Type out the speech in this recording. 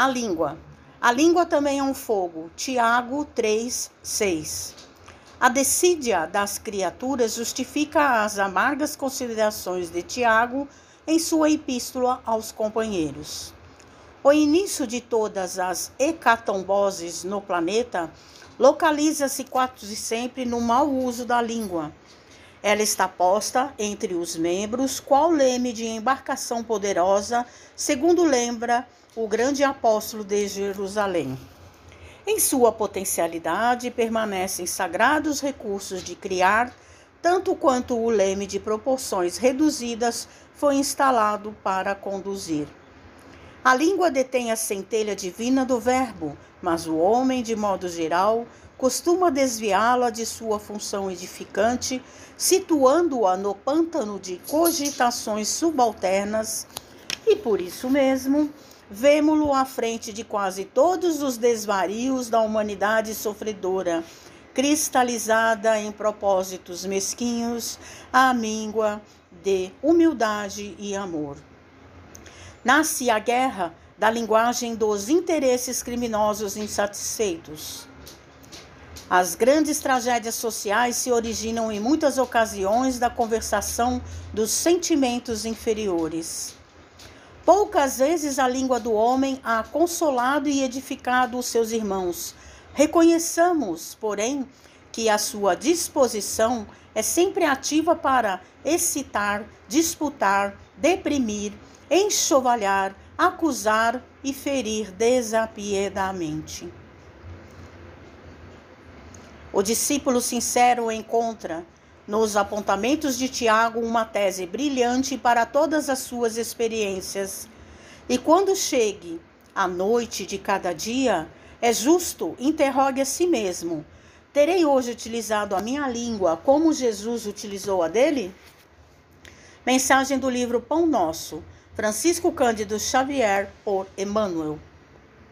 A língua. A língua também é um fogo. Tiago 3, 6. A decídia das criaturas justifica as amargas considerações de Tiago em sua epístola aos companheiros. O início de todas as hecatomboses no planeta localiza-se quase sempre no mau uso da língua. Ela está posta entre os membros, qual leme de embarcação poderosa, segundo lembra o grande apóstolo de Jerusalém. Em sua potencialidade permanecem sagrados recursos de criar, tanto quanto o leme de proporções reduzidas foi instalado para conduzir. A língua detém a centelha divina do Verbo, mas o homem, de modo geral, costuma desviá-la de sua função edificante, situando-a no pântano de cogitações subalternas, e por isso mesmo, vemo-lo à frente de quase todos os desvarios da humanidade sofredora, cristalizada em propósitos mesquinhos, à míngua de humildade e amor. Nasce a guerra da linguagem dos interesses criminosos insatisfeitos. As grandes tragédias sociais se originam em muitas ocasiões da conversação dos sentimentos inferiores. Poucas vezes a língua do homem ha consolado e edificado os seus irmãos. Reconheçamos, porém, que a sua disposição é sempre ativa para excitar, disputar, deprimir, enxovalhar, acusar e ferir desapiedadamente. O discípulo sincero encontra nos apontamentos de Tiago uma tese brilhante para todas as suas experiências. E quando chegue a noite de cada dia, é justo interrogue a si mesmo: terei hoje utilizado a minha língua como Jesus utilizou a dele? Mensagem do livro Pão Nosso Francisco Cândido Xavier por Emmanuel.